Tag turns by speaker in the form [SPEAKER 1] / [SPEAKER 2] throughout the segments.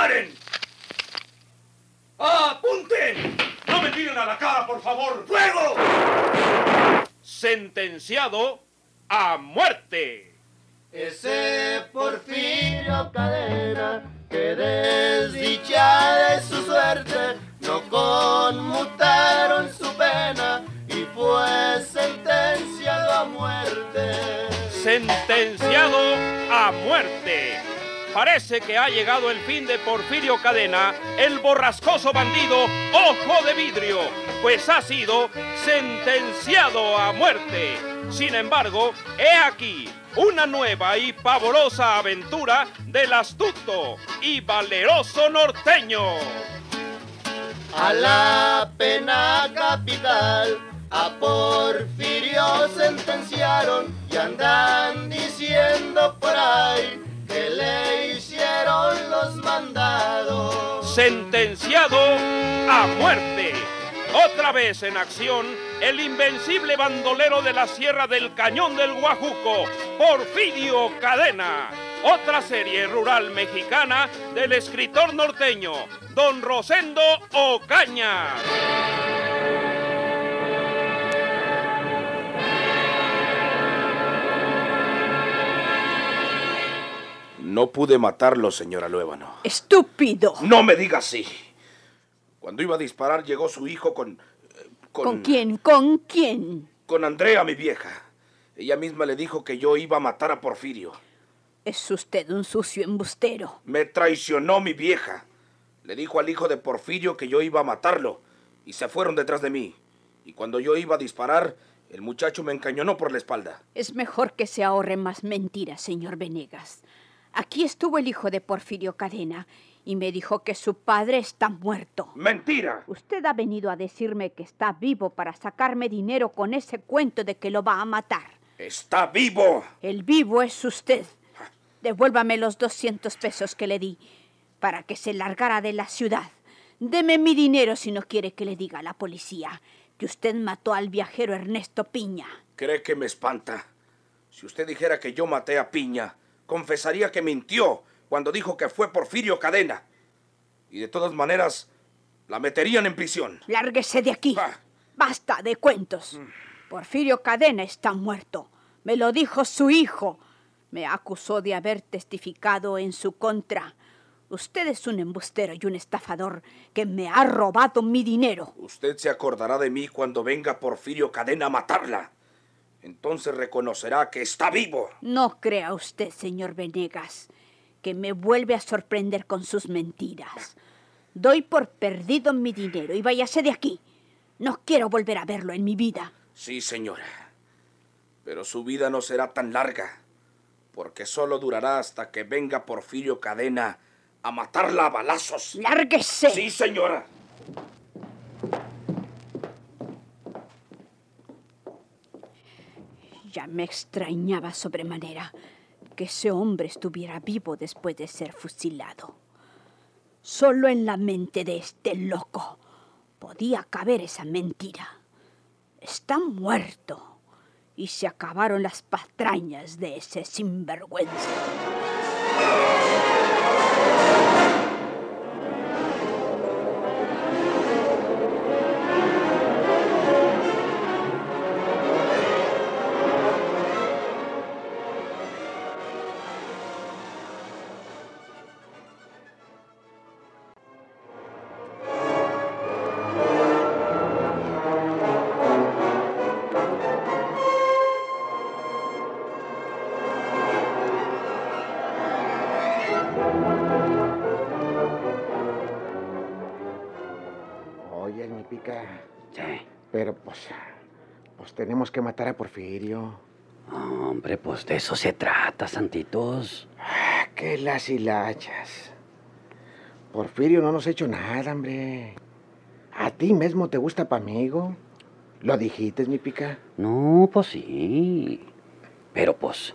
[SPEAKER 1] ¡Disparen! ¡Apunten!
[SPEAKER 2] ¡No me tiren a la cara, por favor!
[SPEAKER 1] ¡Fuego!
[SPEAKER 3] Sentenciado a muerte.
[SPEAKER 4] Ese Porfirio Cadena, que desdichada es su suerte, no conmutaron su pena y fue sentenciado a muerte.
[SPEAKER 3] Sentenciado a muerte. Parece que ha llegado el fin de Porfirio Cadena, el borrascoso bandido Ojo de Vidrio, pues ha sido sentenciado a muerte. Sin embargo, he aquí una nueva y pavorosa aventura del astuto y valeroso norteño.
[SPEAKER 4] A la pena capital, a Porfirio sentenciaron y andan diciendo por ahí que le hicieron los mandados.
[SPEAKER 3] Sentenciado a muerte. Otra vez en acción, el invencible bandolero de la Sierra del Cañón del Guajuco, Porfirio Cadena. Otra serie rural mexicana del escritor norteño, don Rosendo Ocaña.
[SPEAKER 1] No pude matarlo, señora Luébano.
[SPEAKER 5] ¡Estúpido!
[SPEAKER 1] No me diga así. Cuando iba a disparar llegó su hijo con... eh,
[SPEAKER 5] ¿Con quién? ¿Con quién?
[SPEAKER 1] Con Andrea, mi vieja. Ella misma le dijo que yo iba a matar a Porfirio.
[SPEAKER 5] Es usted un sucio embustero.
[SPEAKER 1] Me traicionó mi vieja. Le dijo al hijo de Porfirio que yo iba a matarlo. Y se fueron detrás de mí. Y cuando yo iba a disparar, el muchacho me encañonó por la espalda.
[SPEAKER 5] Es mejor que se ahorre más mentiras, señor Venegas. Aquí estuvo el hijo de Porfirio Cadena y me dijo que su padre está muerto.
[SPEAKER 1] ¡Mentira!
[SPEAKER 5] Usted ha venido a decirme que está vivo para sacarme dinero con ese cuento de que lo va a matar.
[SPEAKER 1] ¡Está vivo!
[SPEAKER 5] El vivo es usted. Devuélvame los 200 pesos que le di para que se largara de la ciudad. Deme mi dinero si no quiere que le diga a la policía que usted mató al viajero Ernesto Piña.
[SPEAKER 1] ¿Cree que me espanta? Si usted dijera que yo maté a Piña, confesaría que mintió cuando dijo que fue Porfirio Cadena. Y de todas maneras, la meterían en prisión.
[SPEAKER 5] Lárguese de aquí.
[SPEAKER 1] Ah.
[SPEAKER 5] Basta de cuentos. Porfirio Cadena está muerto. Me lo dijo su hijo. Me acusó de haber testificado en su contra. Usted es un embustero y un estafador que me ha robado mi dinero.
[SPEAKER 1] Usted se acordará de mí cuando venga Porfirio Cadena a matarla. Entonces reconocerá que está vivo.
[SPEAKER 5] No crea usted, señor Venegas, que me vuelve a sorprender con sus mentiras. Doy por perdido mi dinero y váyase de aquí. No quiero volver a verlo en mi vida.
[SPEAKER 1] Sí, señora. Pero su vida no será tan larga, porque solo durará hasta que venga Porfirio Cadena a matarla a balazos.
[SPEAKER 5] ¡Lárguese!
[SPEAKER 1] Sí, señora.
[SPEAKER 5] Ya me extrañaba sobremanera que ese hombre estuviera vivo después de ser fusilado. Solo en la mente de este loco podía caber esa mentira. Está muerto y se acabaron las patrañas de ese sinvergüenza.
[SPEAKER 6] Tenemos que matar a Porfirio.
[SPEAKER 7] Hombre, pues de eso se trata, santitos.
[SPEAKER 6] Ah, qué las hilachas. Porfirio no nos ha hecho nada, hombre. A ti mismo te gusta pa' amigo. ¿Lo dijiste, mi pica?
[SPEAKER 7] No, pues sí. Pero pues.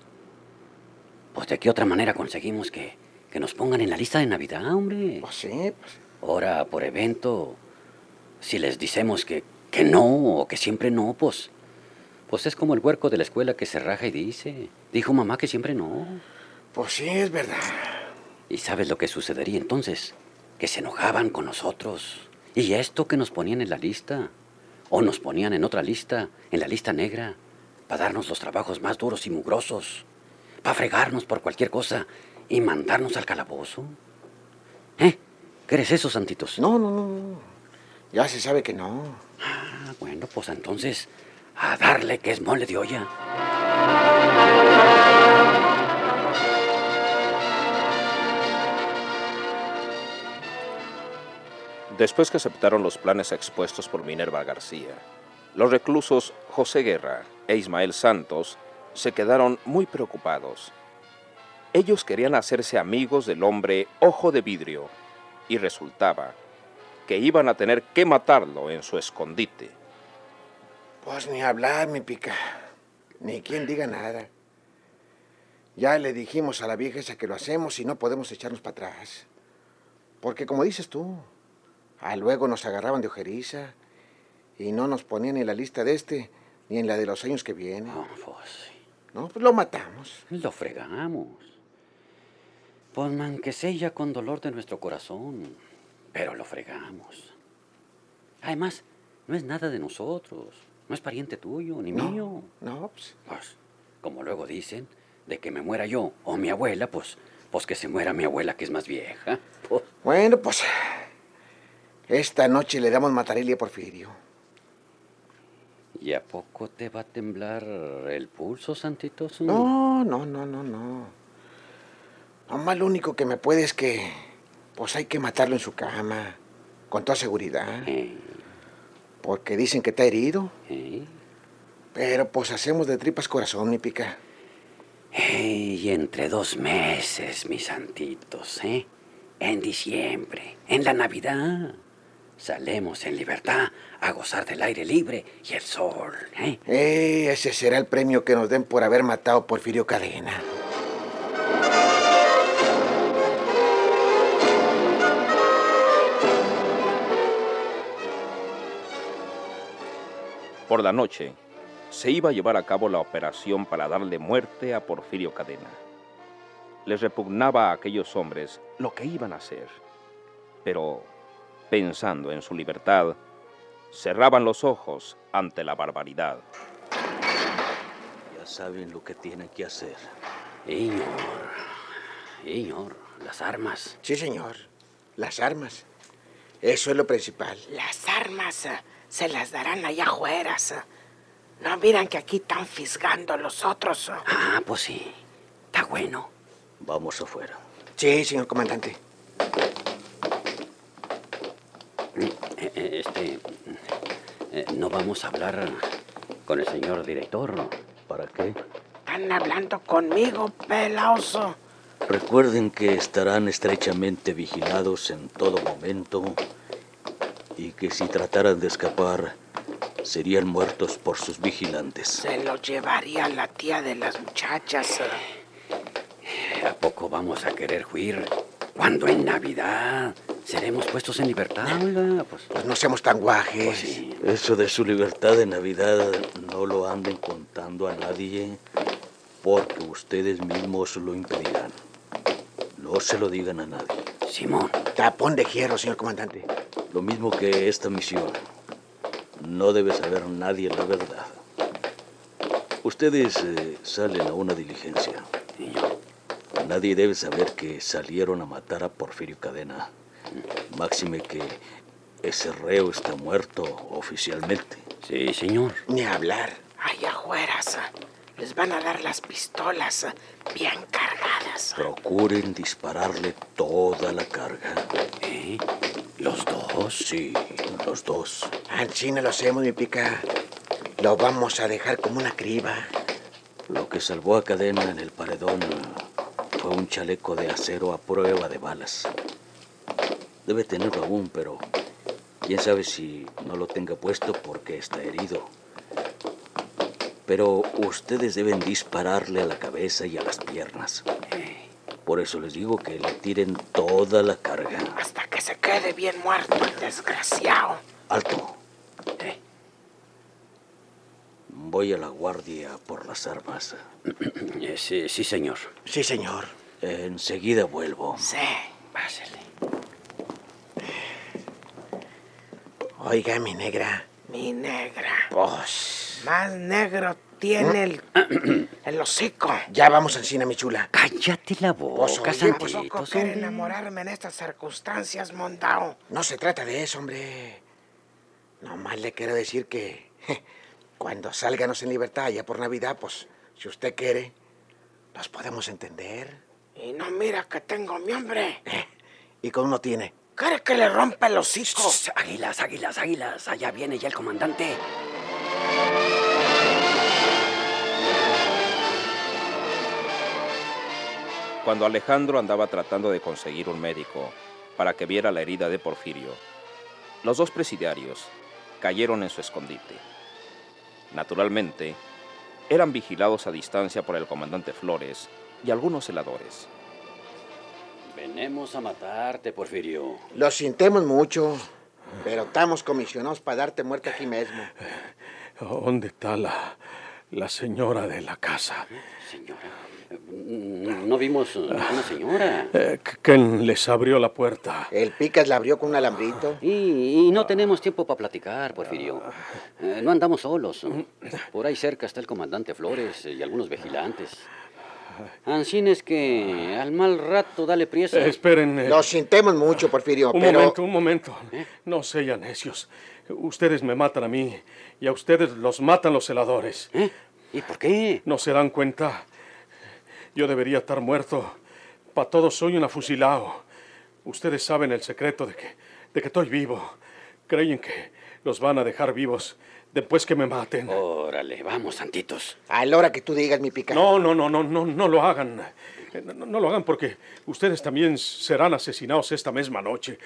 [SPEAKER 7] Pues de qué otra manera conseguimos que, que nos pongan en la lista de Navidad, hombre.
[SPEAKER 6] Pues sí, pues.
[SPEAKER 7] Ahora, por evento, si les decimos que, que no o que siempre no, pues. Pues es como el huerco de la escuela que se raja y dice. Dijo mamá que siempre no.
[SPEAKER 6] Pues sí, es verdad.
[SPEAKER 7] ¿Y sabes lo que sucedería entonces? Que se enojaban con nosotros. Y esto que nos ponían en la lista. O nos ponían en otra lista, en la lista negra, para darnos los trabajos más duros y mugrosos. Para fregarnos por cualquier cosa y mandarnos al calabozo. ¿Eh? ¿Qué eres eso, santitos?
[SPEAKER 6] No, no, no, no. Ya se sabe que no.
[SPEAKER 7] Ah, bueno, pues entonces, a darle que es mole de olla.
[SPEAKER 3] Después que aceptaron los planes expuestos por Minerva García, los reclusos José Guerra e Ismael Santos se quedaron muy preocupados. Ellos querían hacerse amigos del hombre Ojo de Vidrio y resultaba que iban a tener que matarlo en su escondite.
[SPEAKER 6] Pues ni hablar, mi pica. Ni quien diga nada. Ya le dijimos a la vieja esa que lo hacemos y no podemos echarnos para atrás. Porque como dices tú, a luego nos agarraban de ojeriza y no nos ponían en la lista de este ni en la de los años que vienen.
[SPEAKER 7] Oh, pues sí.
[SPEAKER 6] No, pues lo matamos.
[SPEAKER 7] Lo fregamos. Pues man, que sea con dolor de nuestro corazón, pero lo fregamos. Además, no es nada de nosotros. No es pariente tuyo, ni mío.
[SPEAKER 6] No, pues,
[SPEAKER 7] Pues, como luego dicen, de que me muera yo o mi abuela, pues, pues que se muera mi abuela, que es más vieja. Pues,
[SPEAKER 6] Bueno, pues esta noche le damos matarelia a Porfirio.
[SPEAKER 7] ¿Y a poco te va a temblar el pulso, Santitos?
[SPEAKER 6] No, no, no, no, no. Nomás lo único que me puede es que, pues hay que matarlo en su cama, con toda seguridad,
[SPEAKER 7] Eh,
[SPEAKER 6] porque dicen que está herido.
[SPEAKER 7] eh.
[SPEAKER 6] Pero pues hacemos de tripas corazón, mi pica.
[SPEAKER 7] Y entre dos meses, mis santitos, ¿eh? En diciembre, en la Navidad, salemos en libertad a gozar del aire libre y el sol, ¿eh?
[SPEAKER 6] Eh, ese será el premio que nos den por haber matado a Porfirio Cadena.
[SPEAKER 3] Por la noche, se iba a llevar a cabo la operación para darle muerte a Porfirio Cadena. Les repugnaba a aquellos hombres lo que iban a hacer, pero, pensando en su libertad, cerraban los ojos ante la barbaridad.
[SPEAKER 8] Ya saben lo que tienen que hacer.
[SPEAKER 7] Señor, señor, las armas.
[SPEAKER 6] Sí, señor. Las armas. Eso es lo principal.
[SPEAKER 9] Las armas se las darán allá afuera. eh. No miran que aquí están fisgando los otros.
[SPEAKER 7] Ah, pues sí, está bueno.
[SPEAKER 8] Vamos afuera.
[SPEAKER 6] Sí, señor comandante.
[SPEAKER 7] Eh, eh, Este, eh, no vamos a hablar con el señor director.
[SPEAKER 8] ¿Para qué?
[SPEAKER 9] Están hablando conmigo, pelaos. eh.
[SPEAKER 8] Recuerden que estarán estrechamente vigilados en todo momento y que si trataran de escapar, serían muertos por sus vigilantes.
[SPEAKER 9] Se lo llevaría la tía de las muchachas.
[SPEAKER 7] ¿A poco vamos a querer huir cuando en Navidad seremos puestos en libertad? oiga? Pues,
[SPEAKER 6] Pues no seamos tan guajes.
[SPEAKER 7] pues sí.
[SPEAKER 8] Eso de su libertad de Navidad no lo anden contando a nadie porque ustedes mismos lo impedirán. No se lo digan a nadie.
[SPEAKER 7] Simón,
[SPEAKER 6] Tapón de hierro, señor comandante.
[SPEAKER 8] Lo mismo que esta misión. No debe saber nadie la verdad. Ustedes eh, salen a una diligencia.
[SPEAKER 7] señor.
[SPEAKER 8] Nadie debe saber que salieron a matar a Porfirio Cadena. Máxime que ese reo está muerto oficialmente.
[SPEAKER 7] Sí, señor.
[SPEAKER 6] Ni hablar.
[SPEAKER 9] Allá afuera les van a dar las pistolas eh, bien cargadas.
[SPEAKER 8] Procuren dispararle toda la carga.
[SPEAKER 7] ¿Eh? ¿Los dos?
[SPEAKER 8] Sí, los dos.
[SPEAKER 6] Anchina lo hacemos, mi pica. Lo vamos a dejar como una criba.
[SPEAKER 8] Lo que salvó a Cadena en el paredón fue un chaleco de acero a prueba de balas. Debe tenerlo aún, pero quién sabe si no lo tenga puesto porque está herido. Pero ustedes deben dispararle a la cabeza y a las piernas. Por eso les digo que le tiren toda la carga.
[SPEAKER 9] Hasta que se quede bien muerto el desgraciado.
[SPEAKER 8] Alto.
[SPEAKER 7] Eh.
[SPEAKER 8] Voy a la guardia por las armas.
[SPEAKER 7] Eh, sí, sí, señor.
[SPEAKER 6] Sí, señor.
[SPEAKER 8] Enseguida vuelvo.
[SPEAKER 9] Sí.
[SPEAKER 7] Pásale.
[SPEAKER 6] Oiga, mi negra.
[SPEAKER 9] Mi negra.
[SPEAKER 6] Pues.
[SPEAKER 9] Más negro tiene el, el hocico.
[SPEAKER 6] Ya vamos encina, mi chula.
[SPEAKER 7] Cállate la boca,
[SPEAKER 9] Tampoco quiere
[SPEAKER 7] hombre.
[SPEAKER 9] enamorarme en estas circunstancias, mondao.
[SPEAKER 6] No se trata de eso, hombre. Nomás le quiero decir que cuando salganos en libertad ya por Navidad, pues, si usted quiere, nos podemos entender.
[SPEAKER 9] Y no mira que tengo mi hombre.
[SPEAKER 6] Y con uno tiene.
[SPEAKER 9] ¿Quiere que le rompa el hocico?
[SPEAKER 7] Águilas, águilas, águilas. Allá viene ya el comandante.
[SPEAKER 3] Cuando Alejandro andaba tratando de conseguir un médico para que viera la herida de Porfirio, los dos presidiarios cayeron en su escondite. Naturalmente, eran vigilados a distancia por el comandante Flores y algunos celadores.
[SPEAKER 7] Venemos a matarte, Porfirio.
[SPEAKER 6] Lo sintemos mucho, pero estamos comisionados para darte muerte aquí mismo.
[SPEAKER 2] ¿Dónde está la, la señora de la casa?
[SPEAKER 7] Señora, no vimos una señora.
[SPEAKER 2] Eh, ¿Quién les abrió la puerta?
[SPEAKER 6] El Picas la abrió con un alambrito.
[SPEAKER 7] Y, y no tenemos tiempo para platicar, Porfirio. Eh, no andamos solos. Por ahí cerca está el comandante Flores y algunos vigilantes. Ansín es que al mal rato dale priesa.
[SPEAKER 2] Eh, esperen. eh,
[SPEAKER 6] Lo sintemos mucho, Porfirio,
[SPEAKER 2] un
[SPEAKER 6] pero...
[SPEAKER 2] momento, un momento. No sean necios. Ustedes me matan a mí y a ustedes los matan los celadores.
[SPEAKER 7] ¿Eh? ¿Y por qué?
[SPEAKER 2] ¿No se dan cuenta? Yo debería estar muerto. Para todos soy un afusilado. Ustedes saben el secreto de que, de que estoy vivo. Creen que los van a dejar vivos después que me maten.
[SPEAKER 7] Órale, vamos, santitos.
[SPEAKER 6] A la hora que tú digas, mi Pica.
[SPEAKER 2] No, no, no, no, no, no lo hagan. Eh, No, no lo hagan porque ustedes también serán asesinados esta misma noche.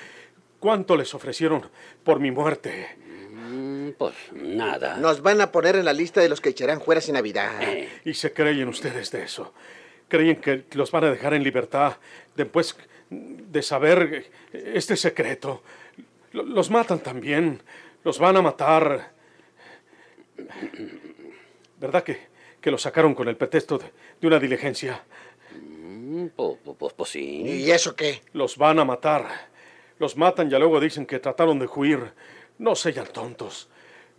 [SPEAKER 2] ¿Cuánto les ofrecieron por mi muerte?
[SPEAKER 7] Mm, Pues nada.
[SPEAKER 6] Nos van a poner en la lista de los que echarán fuera sin Navidad.
[SPEAKER 7] Eh,
[SPEAKER 2] Y se creen ustedes de eso. Creen que los van a dejar en libertad después de saber este secreto. Lo- Los matan también. Los van a matar. ¿Verdad que, que los sacaron con el pretexto de, de una diligencia?
[SPEAKER 7] pues, pues, pues sí.
[SPEAKER 6] ¿Y eso qué?
[SPEAKER 2] Los van a matar. Los matan y luego dicen que trataron de huir. No sean tontos.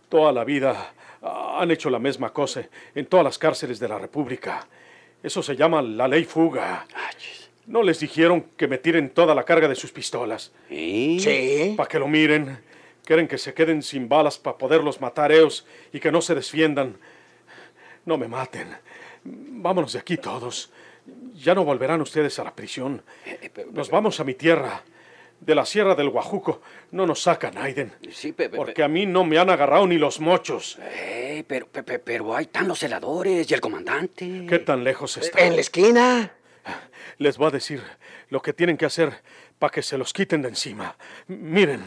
[SPEAKER 2] Toda la vida han hecho la misma cosa en todas las cárceles de la República. Eso se llama la ley fuga. ¿No les dijeron que me tiren toda la carga de sus pistolas?
[SPEAKER 7] ¿Y?
[SPEAKER 6] Sí.
[SPEAKER 2] Para que lo miren. Quieren que se queden sin balas para poderlos matar ellos y que no se desfiendan. No me maten. Vámonos de aquí todos. Ya no volverán ustedes a la prisión. Nos vamos a mi tierra. De la sierra del Guajuco no nos sacan, Aiden.
[SPEAKER 7] Sí, pe- pe-
[SPEAKER 2] Porque a mí no me han agarrado ni los mochos.
[SPEAKER 7] Eh, pero, pe- pe- pero ahí están los celadores y el comandante.
[SPEAKER 2] ¿Qué tan lejos
[SPEAKER 6] En
[SPEAKER 2] están?
[SPEAKER 6] la esquina.
[SPEAKER 2] Les voy a decir lo que tienen que hacer para que se los quiten de encima. M- Miren.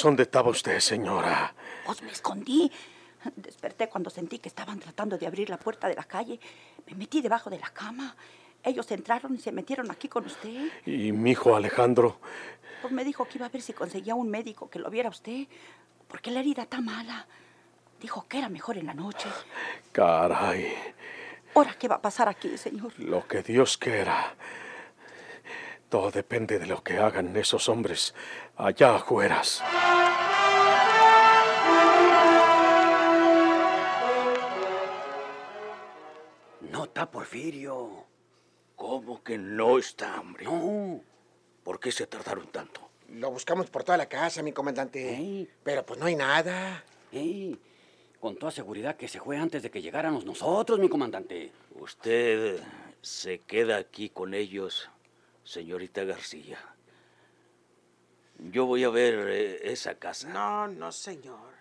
[SPEAKER 2] Pues, ¿dónde estaba usted, señora?
[SPEAKER 5] Pues me escondí. Desperté cuando sentí que estaban tratando de abrir la puerta de la calle. Me metí debajo de la cama. Ellos entraron y se metieron aquí con usted.
[SPEAKER 2] Y mi hijo Alejandro.
[SPEAKER 5] Pues me dijo que iba a ver si conseguía un médico que lo viera usted. Porque la herida está mala. Dijo que era mejor en la noche.
[SPEAKER 2] Caray,
[SPEAKER 5] Ahora, ¿qué va a pasar aquí, señor?
[SPEAKER 2] lo que Dios quiera. Todo depende de lo que hagan esos hombres allá afueras.
[SPEAKER 7] No está Porfirio.
[SPEAKER 8] ¿Cómo que no está, hombre?
[SPEAKER 7] No.
[SPEAKER 8] ¿Por qué se tardaron tanto?
[SPEAKER 6] Lo buscamos por toda la casa, mi comandante. Pero pues no hay nada.
[SPEAKER 7] Con toda seguridad que se fue antes de que llegáramos nosotros, mi comandante.
[SPEAKER 8] Usted se queda aquí con ellos, señorita García. Yo voy a ver eh, esa casa.
[SPEAKER 9] No, no, señor.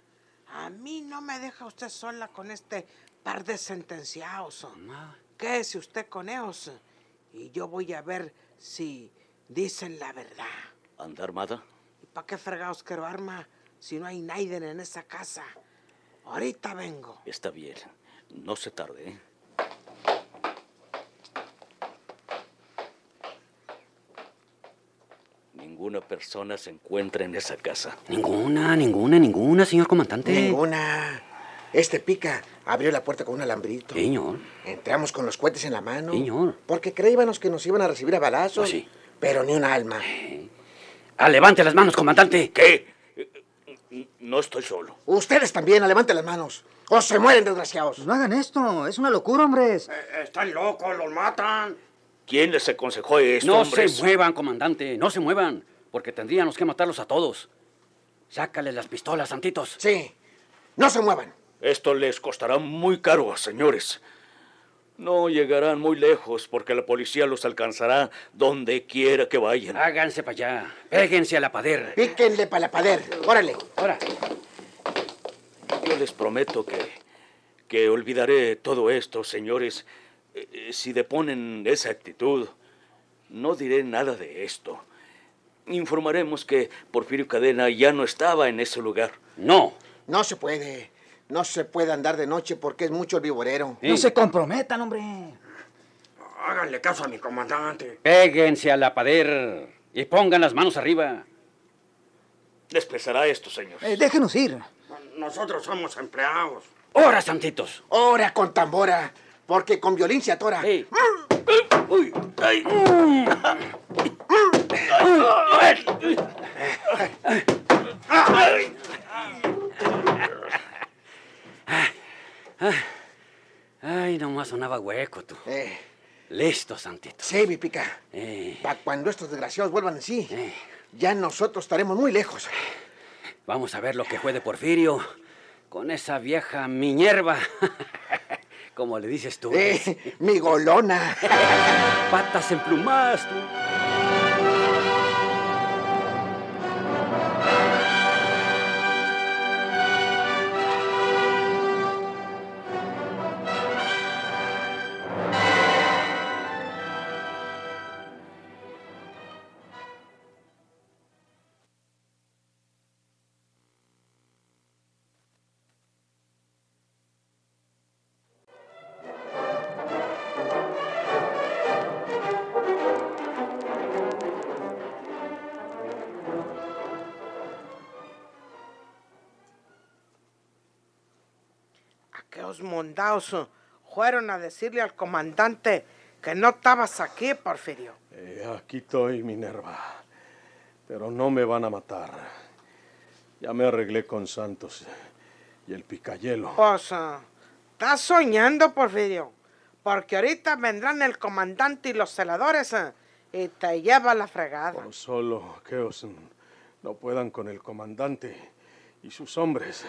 [SPEAKER 9] A mí no me deja usted sola con este par de sentenciados.
[SPEAKER 7] Ah,
[SPEAKER 9] Quédese usted con ellos Y yo voy a ver si dicen la verdad.
[SPEAKER 8] ¿Anda armada?
[SPEAKER 9] ¿Y para qué fregados quiero arma si no hay nadie en esa casa? Ahorita vengo.
[SPEAKER 8] Está bien. No se tarde, ¿eh? Ninguna persona se encuentra en esa casa.
[SPEAKER 7] Ninguna, ninguna, ninguna, señor comandante.
[SPEAKER 6] Ninguna. Este pica abrió la puerta con un alambrito.
[SPEAKER 7] Señor.
[SPEAKER 6] Entramos con los cohetes en la mano.
[SPEAKER 7] Señor.
[SPEAKER 6] Porque creíbamos que nos iban a recibir a balazos.
[SPEAKER 7] Oh, sí.
[SPEAKER 6] Pero ni un alma.
[SPEAKER 7] Ah, levante las manos, comandante.
[SPEAKER 8] ¿Qué? No estoy solo.
[SPEAKER 6] Ustedes también, levanten las manos. O se mueren, desgraciados.
[SPEAKER 10] No hagan esto, es una locura, hombres.
[SPEAKER 1] están locos, los matan.
[SPEAKER 8] ¿Quién les aconsejó esto,
[SPEAKER 7] No
[SPEAKER 8] hombres?
[SPEAKER 7] se muevan, comandante, no se muevan, porque tendríamos que matarlos a todos. Sácale las pistolas, santitos.
[SPEAKER 6] Sí. No se muevan.
[SPEAKER 8] Esto les costará muy caro, señores. No llegarán muy lejos porque la policía los alcanzará donde quiera que vayan.
[SPEAKER 7] Háganse para allá. Péguense a la pader.
[SPEAKER 6] Píquenle para la pader. Órale.
[SPEAKER 7] Ahora.
[SPEAKER 8] Yo les prometo que, que olvidaré todo esto, señores. Eh, eh, Si deponen esa actitud, no diré nada de esto. Informaremos que Porfirio Cadena ya no estaba en ese lugar.
[SPEAKER 7] No.
[SPEAKER 6] No se puede. No se puede andar de noche porque es mucho el viborero.
[SPEAKER 10] No se comprometan, hombre.
[SPEAKER 1] Háganle caso a mi comandante.
[SPEAKER 7] Péguense a la pader y pongan las manos arriba.
[SPEAKER 8] Les pesará esto, señor.
[SPEAKER 10] Eh, déjenos ir.
[SPEAKER 1] Nosotros somos empleados.
[SPEAKER 7] ¡Ahora, santitos!
[SPEAKER 6] Ora con tambora. Porque con violín se atora.
[SPEAKER 7] Sí.
[SPEAKER 8] Uy, ay.
[SPEAKER 7] Ay, nomás sonaba hueco, tú.
[SPEAKER 6] Eh,
[SPEAKER 7] Listo, santitos.
[SPEAKER 6] sí, mi pica.
[SPEAKER 7] Eh,
[SPEAKER 6] Para cuando estos desgraciados vuelvan en sí,
[SPEAKER 7] eh.
[SPEAKER 6] ya nosotros estaremos muy lejos.
[SPEAKER 7] Vamos a ver lo que fue de Porfirio con esa vieja Minerva. Como le dices tú.
[SPEAKER 6] Eh, mi golona.
[SPEAKER 7] Patas emplumadas, tú.
[SPEAKER 9] Eh, fueron a decirle al comandante que no estabas aquí, Porfirio.
[SPEAKER 2] Eh, aquí estoy, Minerva. Pero no me van a matar. Ya me arreglé con Santos y el picayelo.
[SPEAKER 9] Pues, eh, estás soñando, Porfirio. Porque ahorita vendrán el comandante y los celadores eh, y te lleva la fregada.
[SPEAKER 2] Por solo que os no puedan con el comandante y sus hombres.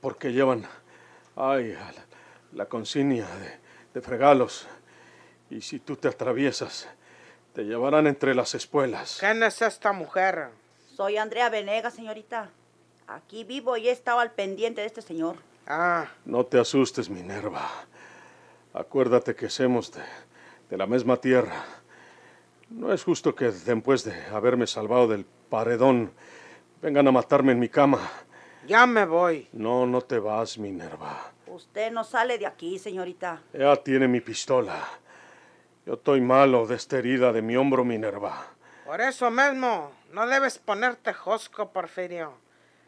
[SPEAKER 2] Porque llevan, ay, la, la consignia de, de fregalos. Y si tú te atraviesas, te llevarán entre las espuelas.
[SPEAKER 9] ¿Quién es esta mujer?
[SPEAKER 11] Soy Andrea Venegas, señorita. Aquí vivo y he estado al pendiente de este señor.
[SPEAKER 9] Ah,
[SPEAKER 2] No te asustes, Minerva. Acuérdate que somos de, de la misma tierra. No es justo que después de haberme salvado del paredón vengan a matarme en mi cama.
[SPEAKER 9] Ya me voy.
[SPEAKER 2] No, no te vas, Minerva.
[SPEAKER 11] Usted no sale de aquí, señorita.
[SPEAKER 2] Ya tiene mi pistola. Yo estoy malo de esta herida de mi hombro, Minerva.
[SPEAKER 9] Por eso mismo, no debes ponerte josco, Porfirio.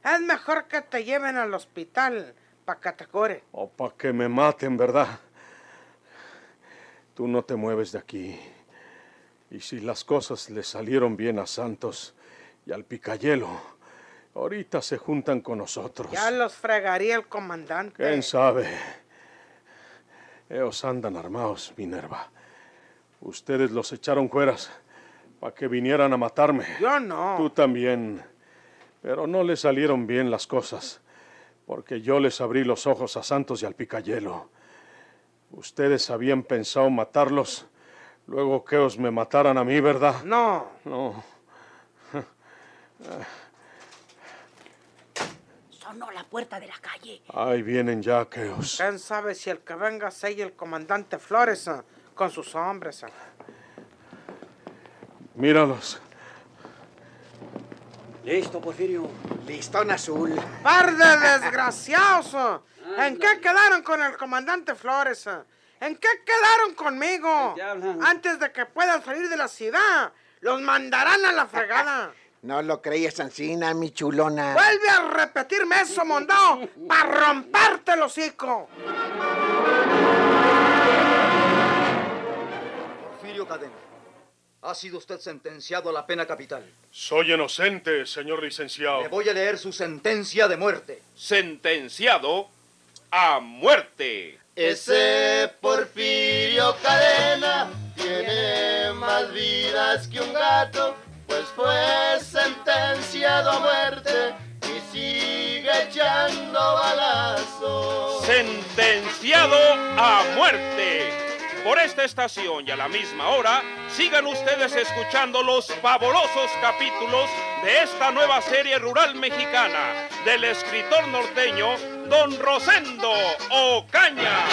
[SPEAKER 9] Es mejor que te lleven al hospital para que te cure.
[SPEAKER 2] O para que me maten, ¿verdad? Tú no te mueves de aquí. Y si las cosas le salieron bien a Santos y al Picayelo, ahorita se juntan con nosotros.
[SPEAKER 9] Ya los fregaría el comandante.
[SPEAKER 2] ¿Quién sabe? Ellos andan armados, Minerva. Ustedes los echaron fueras para que vinieran a matarme.
[SPEAKER 9] Yo no.
[SPEAKER 2] Tú también. Pero no les salieron bien las cosas, porque yo les abrí los ojos a Santos y al Picayelo. Ustedes habían pensado matarlos, luego que os me mataran a mí, ¿verdad?
[SPEAKER 9] No.
[SPEAKER 2] No.
[SPEAKER 11] Sonó la puerta de la calle.
[SPEAKER 2] Ahí vienen ya, Keos.
[SPEAKER 9] ¿Quién sabe si el que venga sea el comandante Flores? eh, con sus hombres. eh.
[SPEAKER 2] Míralos.
[SPEAKER 7] Listo, Porfirio.
[SPEAKER 6] Listón azul.
[SPEAKER 9] ¡Par de desgraciados! eh. ¿En qué quedaron con el comandante Flores? ¿En qué quedaron conmigo? Antes de que puedan salir de la ciudad, los mandarán a la fregada.
[SPEAKER 6] No lo creías, Ancina, mi chulona.
[SPEAKER 9] Vuelve a repetirme eso, mondao, para romperte el hocico.
[SPEAKER 12] Porfirio Cadena, ha sido usted sentenciado a la pena capital.
[SPEAKER 2] Soy inocente, señor licenciado.
[SPEAKER 12] Le voy a leer su sentencia de muerte.
[SPEAKER 3] Sentenciado a muerte.
[SPEAKER 4] Ese Porfirio Cadena tiene más vidas que un gato, fue sentenciado a muerte y sigue echando balazos.
[SPEAKER 3] Sentenciado a muerte. Por esta estación y a la misma hora, sigan ustedes escuchando los fabulosos capítulos de esta nueva serie rural mexicana del escritor norteño Don Rosendo Ocaña.